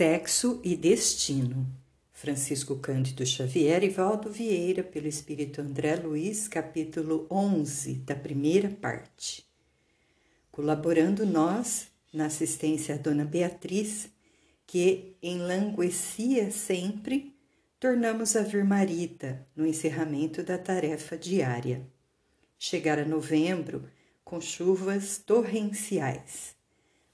Sexo e Destino. Francisco Cândido Xavier e Valdo Vieira, pelo Espírito André Luiz, capítulo 11, da primeira parte. Colaborando nós, na assistência a Dona Beatriz, que enlanguecia sempre, tornamos a vir Marita no encerramento da tarefa diária. Chegara novembro com chuvas torrenciais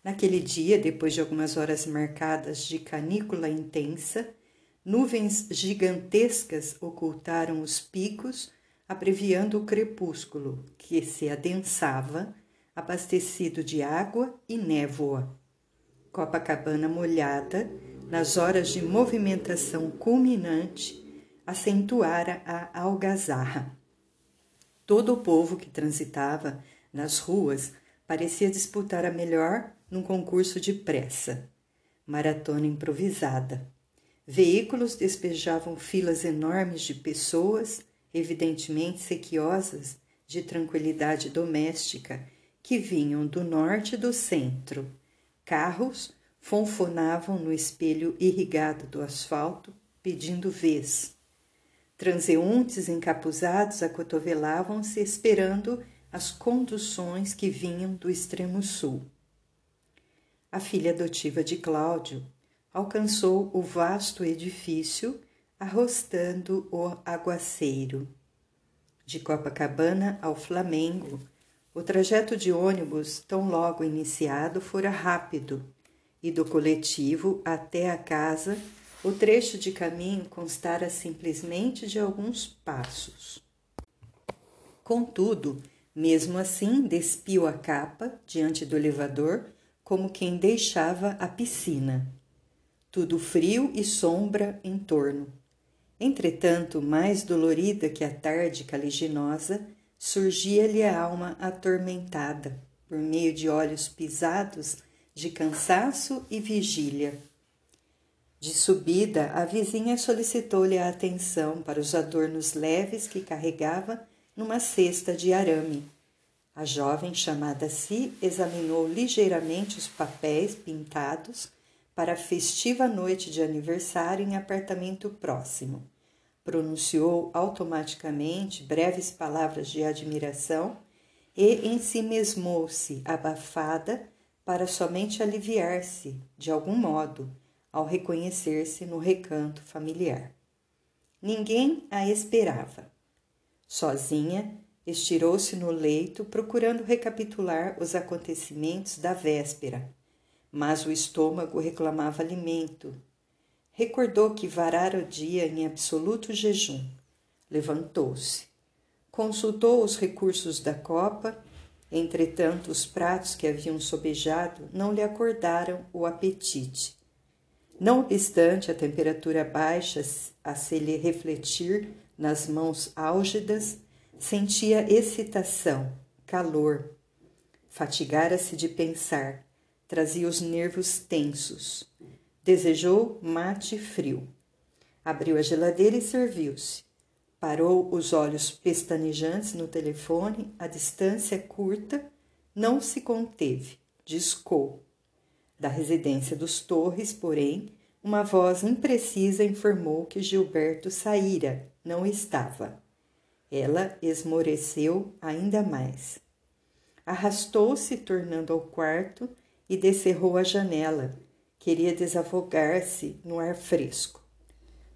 Naquele dia, depois de algumas horas marcadas de canícula intensa, nuvens gigantescas ocultaram os picos, abreviando o crepúsculo, que se adensava, abastecido de água e névoa. Copacabana molhada, nas horas de movimentação culminante, acentuara a algazarra. Todo o povo que transitava nas ruas parecia disputar a melhor num concurso de pressa. Maratona improvisada. Veículos despejavam filas enormes de pessoas, evidentemente sequiosas de tranquilidade doméstica, que vinham do norte e do centro. Carros fonfonavam no espelho irrigado do asfalto, pedindo vez. Transeuntes encapuzados acotovelavam-se esperando as conduções que vinham do extremo sul a filha adotiva de Cláudio, alcançou o vasto edifício, arrostando o aguaceiro. De Copacabana ao Flamengo, o trajeto de ônibus, tão logo iniciado, fora rápido, e do coletivo até a casa, o trecho de caminho constara simplesmente de alguns passos. Contudo, mesmo assim, despiu a capa diante do elevador como quem deixava a piscina. Tudo frio e sombra em torno. Entretanto, mais dolorida que a tarde caliginosa, surgia-lhe a alma atormentada, por meio de olhos pisados de cansaço e vigília. De subida, a vizinha solicitou-lhe a atenção para os adornos leves que carregava numa cesta de arame a jovem chamada Si examinou ligeiramente os papéis pintados para a festiva noite de aniversário em apartamento próximo. Pronunciou automaticamente breves palavras de admiração e ensimesmou-se, abafada, para somente aliviar-se, de algum modo, ao reconhecer-se no recanto familiar. Ninguém a esperava. Sozinha, Estirou-se no leito, procurando recapitular os acontecimentos da véspera, mas o estômago reclamava alimento. Recordou que varara o dia em absoluto jejum. Levantou-se. Consultou os recursos da copa, entretanto, os pratos que haviam sobejado não lhe acordaram o apetite. Não obstante a temperatura baixa a se lhe refletir nas mãos álgidas, Sentia excitação, calor. Fatigara-se de pensar, trazia os nervos tensos. Desejou mate frio. Abriu a geladeira e serviu-se. Parou os olhos pestanejantes no telefone, a distância curta, não se conteve, discou. Da residência dos Torres, porém, uma voz imprecisa informou que Gilberto saíra, não estava. Ela esmoreceu ainda mais. Arrastou-se, tornando ao quarto, e descerrou a janela. Queria desafogar-se no ar fresco.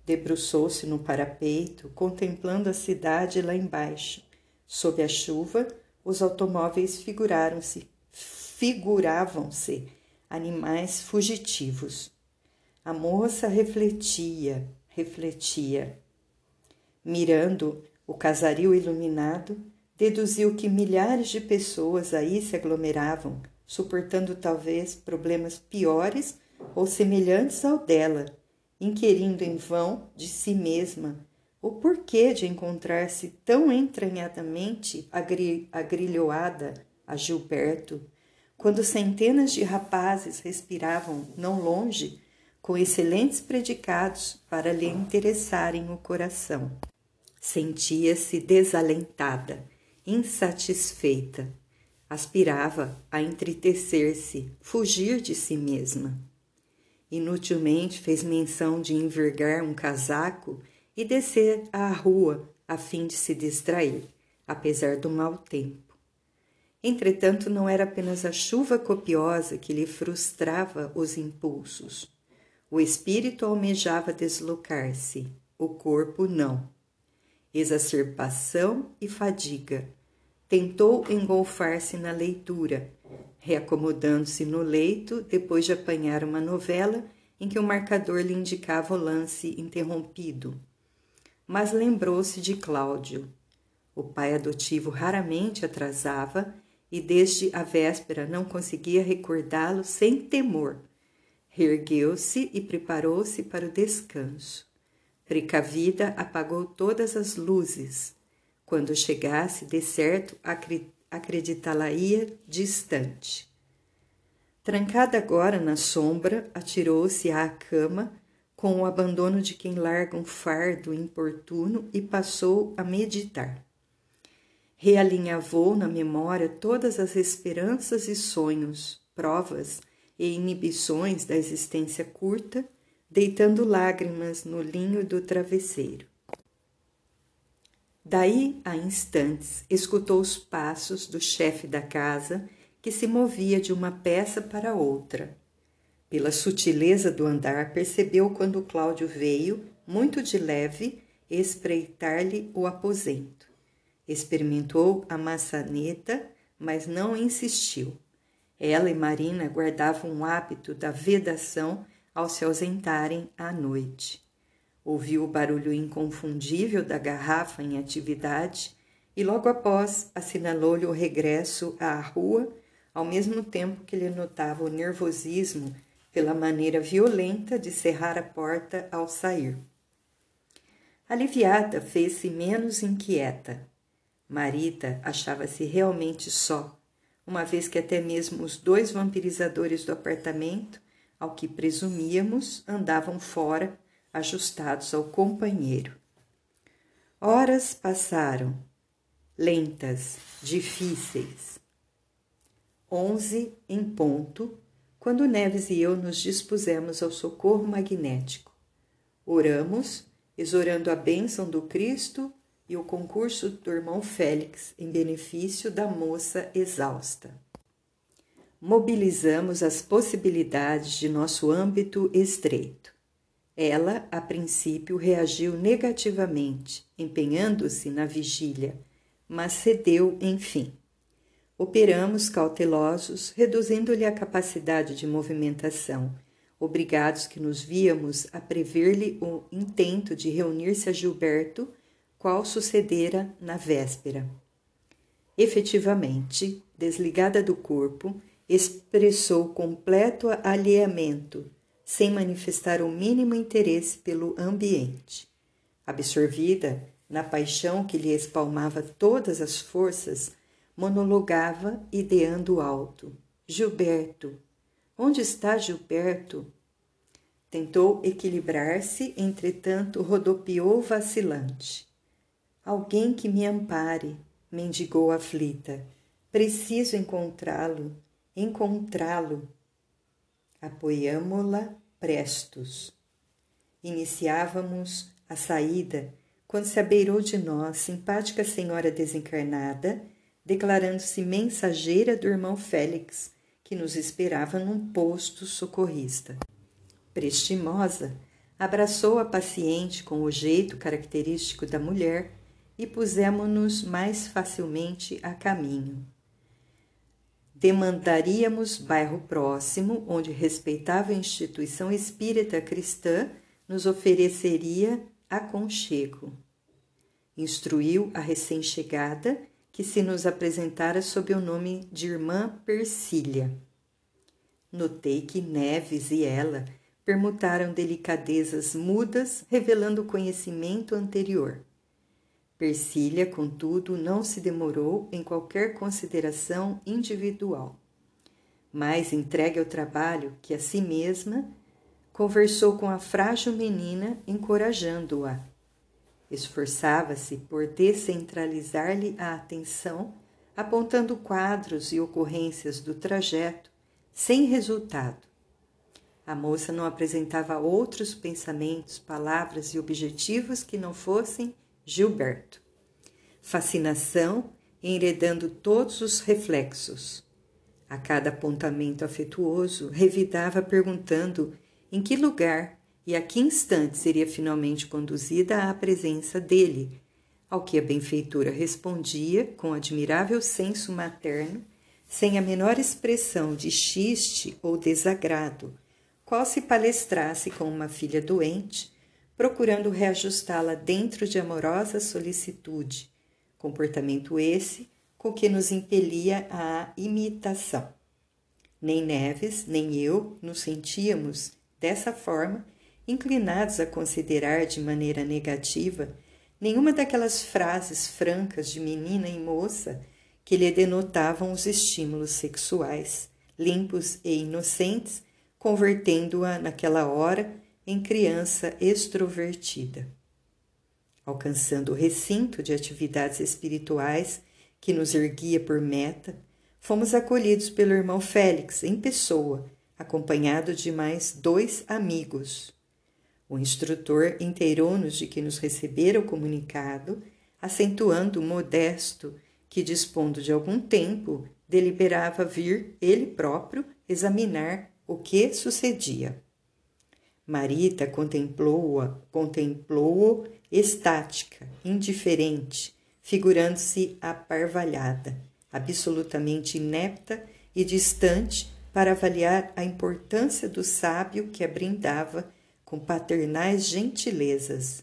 Debruçou-se no parapeito, contemplando a cidade lá embaixo. Sob a chuva, os automóveis figuraram-se, figuravam-se animais fugitivos. A moça refletia, refletia. Mirando o casario iluminado deduziu que milhares de pessoas aí se aglomeravam, suportando talvez problemas piores ou semelhantes ao dela, inquirindo em vão de si mesma o porquê de encontrar-se tão entranhadamente agri agrilhoada a Gilberto, quando centenas de rapazes respiravam não longe com excelentes predicados para lhe interessarem o coração. Sentia-se desalentada, insatisfeita. Aspirava a entristecer-se, fugir de si mesma. Inutilmente fez menção de envergar um casaco e descer à rua a fim de se distrair, apesar do mau tempo. Entretanto, não era apenas a chuva copiosa que lhe frustrava os impulsos. O espírito almejava deslocar-se, o corpo não. Exacerbação e fadiga. Tentou engolfar-se na leitura, reacomodando-se no leito depois de apanhar uma novela em que o marcador lhe indicava o lance interrompido. Mas lembrou-se de Cláudio. O pai adotivo raramente atrasava e desde a véspera não conseguia recordá-lo sem temor. Reergueu-se e preparou-se para o descanso. Precavida, apagou todas as luzes. Quando chegasse, de certo, acreditá-la-ia distante. Trancada agora na sombra, atirou-se à cama com o abandono de quem larga um fardo importuno e passou a meditar realinhavou na memória todas as esperanças e sonhos, provas e inibições da existência curta, deitando lágrimas no linho do travesseiro. Daí a instantes escutou os passos do chefe da casa que se movia de uma peça para outra. Pela sutileza do andar, percebeu quando Cláudio veio, muito de leve, espreitar-lhe o aposento. Experimentou a maçaneta, mas não insistiu. Ela e Marina guardavam o hábito da vedação ao se ausentarem à noite. Ouviu o barulho inconfundível da garrafa em atividade e logo após assinalou-lhe o regresso à rua, ao mesmo tempo que lhe notava o nervosismo pela maneira violenta de cerrar a porta ao sair. Aliviada, fez-se menos inquieta. Marita achava-se realmente só, uma vez que até mesmo os dois vampirizadores do apartamento, ao que presumíamos, andavam fora, ajustados ao companheiro. Horas passaram, lentas, difíceis. Onze em ponto, quando Neves e eu nos dispusemos ao socorro magnético. Oramos, exorando a bênção do Cristo e o concurso do irmão Félix em benefício da moça exausta. Mobilizamos as possibilidades de nosso âmbito estreito. Ela, a princípio, reagiu negativamente, empenhando-se na vigília, mas cedeu, enfim. Operamos cautelosos, reduzindo-lhe a capacidade de movimentação, obrigados que nos víamos a prever-lhe o intento de reunir-se a Gilberto qual sucedera na véspera. Efetivamente, desligada do corpo, expressou completo alheamento, sem manifestar o mínimo interesse pelo ambiente. Absorvida na paixão que lhe espalmava todas as forças, monologava ideando alto: Gilberto, onde está Gilberto? Tentou equilibrar-se, entretanto rodopiou vacilante. Alguém que me ampare, mendigou aflita. Preciso encontrá-lo, encontrá-lo. Apoiamo-la prestos. Iniciávamos a saída quando se abeirou de nós simpática senhora desencarnada, declarando-se mensageira do irmão Félix, que nos esperava num posto socorrista. Prestimosa, abraçou a paciente com o jeito característico da mulher e pusemos-nos mais facilmente a caminho. Demandaríamos bairro próximo, onde respeitável instituição espírita cristã nos ofereceria aconchego. Instruiu a recém-chegada que se nos apresentara sob o nome de Irmã Persília. Notei que Neves e ela permutaram delicadezas mudas, revelando conhecimento anterior. Persília, contudo, não se demorou em qualquer consideração individual. Mais entregue ao trabalho que a si mesma, conversou com a frágil menina, encorajando-a. Esforçava-se por descentralizar-lhe a atenção, apontando quadros e ocorrências do trajeto, sem resultado. A moça não apresentava outros pensamentos, palavras e objetivos que não fossem Gilberto. Fascinação enredando todos os reflexos. A cada apontamento afetuoso, revidava perguntando em que lugar e a que instante seria finalmente conduzida à presença dele, ao que a benfeitora respondia com admirável senso materno, sem a menor expressão de xiste ou desagrado, qual se palestrasse com uma filha doente, procurando reajustá-la dentro de amorosa solicitude, comportamento esse com que nos impelia à imitação. Nem Neves, nem eu nos sentíamos, dessa forma, inclinados a considerar de maneira negativa nenhuma daquelas frases francas de menina e moça que lhe denotavam os estímulos sexuais, limpos e inocentes convertendo-a naquela hora em criança extrovertida. Alcançando o recinto de atividades espirituais que nos erguia por meta, fomos acolhidos pelo irmão Félix em pessoa, acompanhado de mais dois amigos. O instrutor inteirou-nos de que nos recebera o comunicado, acentuando o modesto que, dispondo de algum tempo, deliberava vir ele próprio examinar o que sucedia. Marita contemplou-o estática, indiferente, figurando-se aparvalhada, absolutamente inepta e distante para avaliar a importância do sábio que a brindava com paternais gentilezas.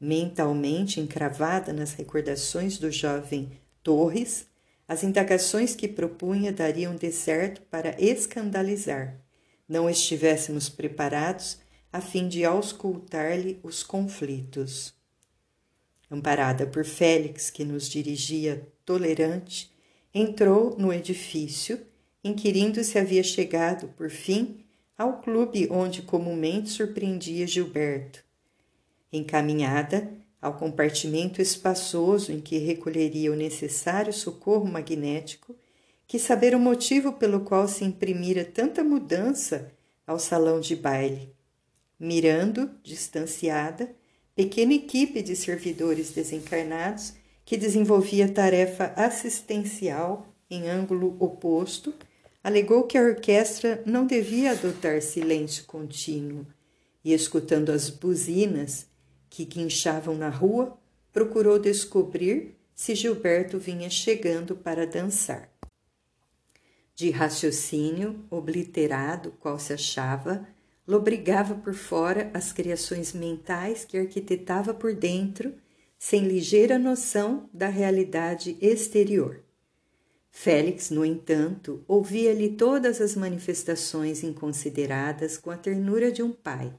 Mentalmente encravada nas recordações do jovem Torres, as indagações que propunha dariam deserto para escandalizar. Não estivéssemos preparados a fim de auscultar-lhe os conflitos. Amparada por Félix, que nos dirigia tolerante, entrou no edifício, inquirindo se havia chegado, por fim, ao clube onde comumente surpreendia Gilberto. Encaminhada, ao compartimento espaçoso em que recolheria o necessário socorro magnético, que saber o motivo pelo qual se imprimira tanta mudança ao salão de baile. Mirando, distanciada, pequena equipe de servidores desencarnados que desenvolvia tarefa assistencial em ângulo oposto, alegou que a orquestra não devia adotar silêncio contínuo e, escutando as buzinas, que guinchavam na rua, procurou descobrir se Gilberto vinha chegando para dançar. De raciocínio obliterado, qual se achava, lobrigava por fora as criações mentais que arquitetava por dentro, sem ligeira noção da realidade exterior. Félix, no entanto, ouvia-lhe todas as manifestações inconsideradas com a ternura de um pai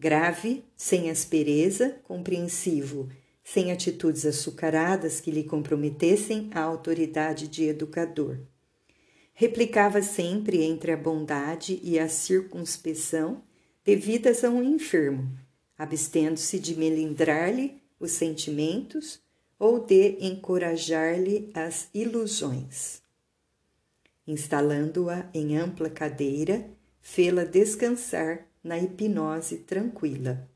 grave, sem aspereza, compreensivo, sem atitudes açucaradas que lhe comprometessem a autoridade de educador. Replicava sempre entre a bondade e a circunspeção devidas a um enfermo, abstendo-se de melindrar-lhe os sentimentos ou de encorajar-lhe as ilusões. Instalando-a em ampla cadeira, fê-la descansar na hipnose tranquila.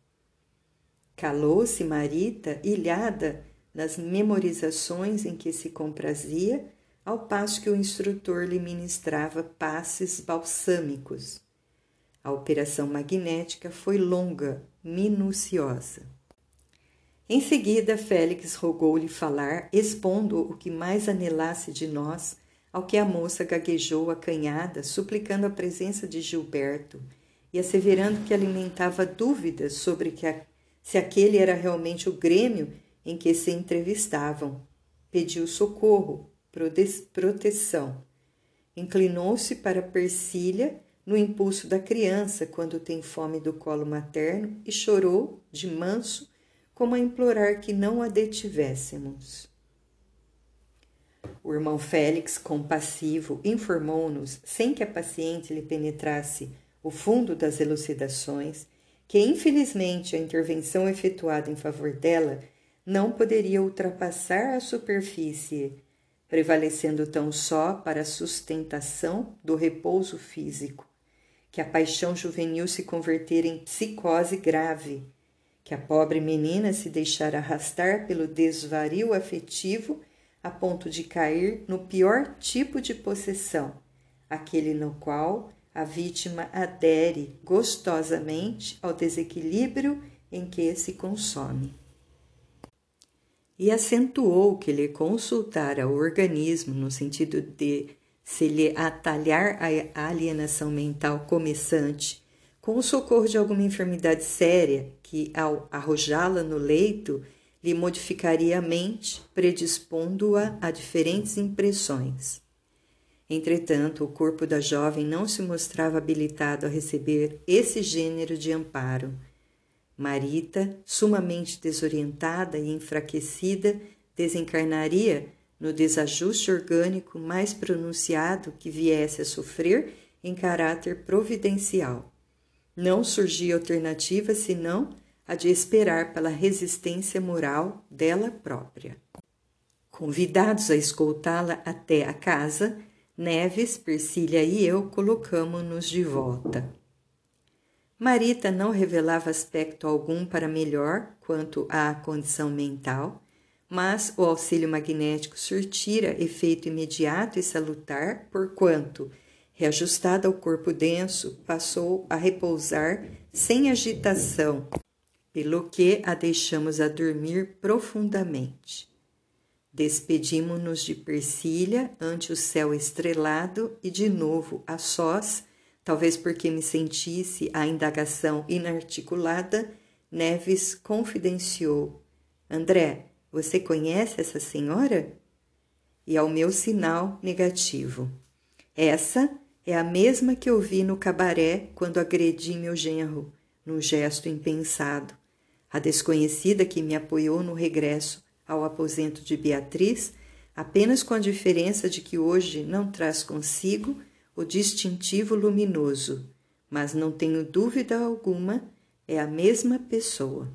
Calou-se Marita, ilhada nas memorizações em que se comprazia, ao passo que o instrutor lhe ministrava passes balsâmicos. A operação magnética foi longa, minuciosa. Em seguida, Félix rogou-lhe falar, expondo o que mais anelasse de nós, ao que a moça gaguejou acanhada, suplicando a presença de Gilberto e asseverando que alimentava dúvidas sobre que a, se aquele era realmente o grêmio em que se entrevistavam. Pediu socorro, proteção. Inclinou-se para Persília no impulso da criança quando tem fome do colo materno e chorou de manso, como a implorar que não a detivéssemos. O irmão Félix, compassivo, informou-nos, sem que a paciente lhe penetrasse o fundo das elucidações, que infelizmente a intervenção efetuada em favor dela não poderia ultrapassar a superfície, prevalecendo tão só para a sustentação do repouso físico, que a paixão juvenil se convertera em psicose grave, que a pobre menina se deixara arrastar pelo desvario afetivo a ponto de cair no pior tipo de possessão, aquele no qual a vítima adere gostosamente ao desequilíbrio em que se consome. E acentuou que lhe consultara o organismo no sentido de se lhe atalhar a alienação mental começante com o socorro de alguma enfermidade séria que, ao arrojá-la no leito, lhe modificaria a mente, predispondo-a a diferentes impressões. Entretanto, o corpo da jovem não se mostrava habilitado a receber esse gênero de amparo. Marita, sumamente desorientada e enfraquecida, desencarnaria no desajuste orgânico mais pronunciado que viesse a sofrer em caráter providencial. Não surgia alternativa senão a de esperar pela resistência moral dela própria. Convidados a escoltá-la até a casa, Neves, Persília e eu colocamo-nos de volta. Marita não revelava aspecto algum para melhor quanto à condição mental, mas o auxílio magnético surtira efeito imediato e salutar, porquanto, reajustada ao corpo denso, passou a repousar sem agitação, pelo que a deixamos a dormir profundamente. Despedimo-nos de Persília ante o céu estrelado e de novo a sós, talvez porque me sentisse a indagação inarticulada, Neves confidenciou: André, você conhece essa senhora? E ao meu sinal negativo. Essa é a mesma que eu vi no cabaré quando agredi meu genro, num gesto impensado. A desconhecida que me apoiou no regresso ao aposento de Beatriz, apenas com a diferença de que hoje não traz consigo o distintivo luminoso, mas não tenho dúvida alguma, é a mesma pessoa.